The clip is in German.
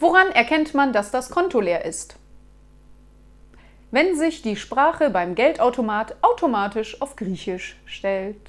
Woran erkennt man, dass das Konto leer ist? Wenn sich die Sprache beim Geldautomat automatisch auf Griechisch stellt.